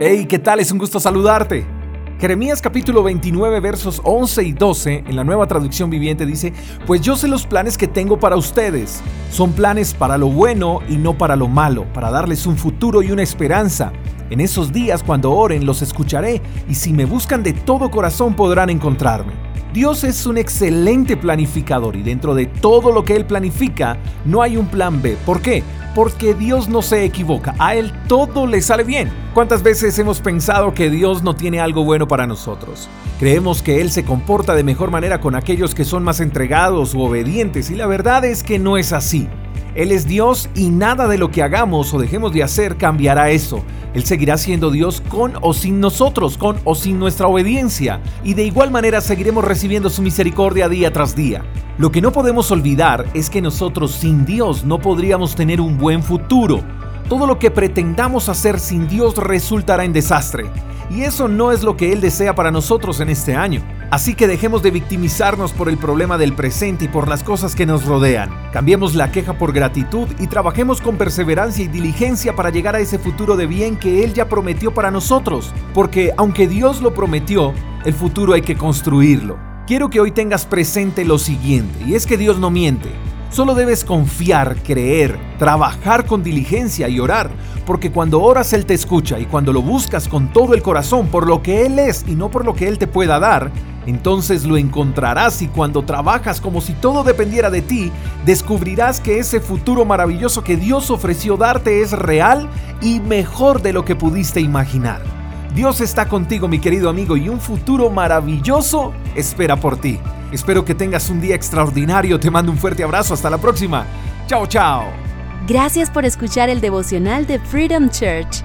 Hey, ¿qué tal? Es un gusto saludarte. Jeremías capítulo 29 versos 11 y 12 en la nueva traducción viviente dice, pues yo sé los planes que tengo para ustedes. Son planes para lo bueno y no para lo malo, para darles un futuro y una esperanza. En esos días cuando oren los escucharé y si me buscan de todo corazón podrán encontrarme. Dios es un excelente planificador y dentro de todo lo que Él planifica no hay un plan B. ¿Por qué? Porque Dios no se equivoca, a Él todo le sale bien. ¿Cuántas veces hemos pensado que Dios no tiene algo bueno para nosotros? Creemos que Él se comporta de mejor manera con aquellos que son más entregados u obedientes y la verdad es que no es así. Él es Dios y nada de lo que hagamos o dejemos de hacer cambiará eso. Él seguirá siendo Dios con o sin nosotros, con o sin nuestra obediencia. Y de igual manera seguiremos recibiendo su misericordia día tras día. Lo que no podemos olvidar es que nosotros sin Dios no podríamos tener un buen futuro. Todo lo que pretendamos hacer sin Dios resultará en desastre. Y eso no es lo que Él desea para nosotros en este año. Así que dejemos de victimizarnos por el problema del presente y por las cosas que nos rodean. Cambiemos la queja por gratitud y trabajemos con perseverancia y diligencia para llegar a ese futuro de bien que Él ya prometió para nosotros. Porque aunque Dios lo prometió, el futuro hay que construirlo. Quiero que hoy tengas presente lo siguiente, y es que Dios no miente. Solo debes confiar, creer, trabajar con diligencia y orar, porque cuando oras Él te escucha y cuando lo buscas con todo el corazón por lo que Él es y no por lo que Él te pueda dar, entonces lo encontrarás y cuando trabajas como si todo dependiera de ti, descubrirás que ese futuro maravilloso que Dios ofreció darte es real y mejor de lo que pudiste imaginar. Dios está contigo, mi querido amigo, y un futuro maravilloso espera por ti. Espero que tengas un día extraordinario. Te mando un fuerte abrazo. Hasta la próxima. Chao, chao. Gracias por escuchar el devocional de Freedom Church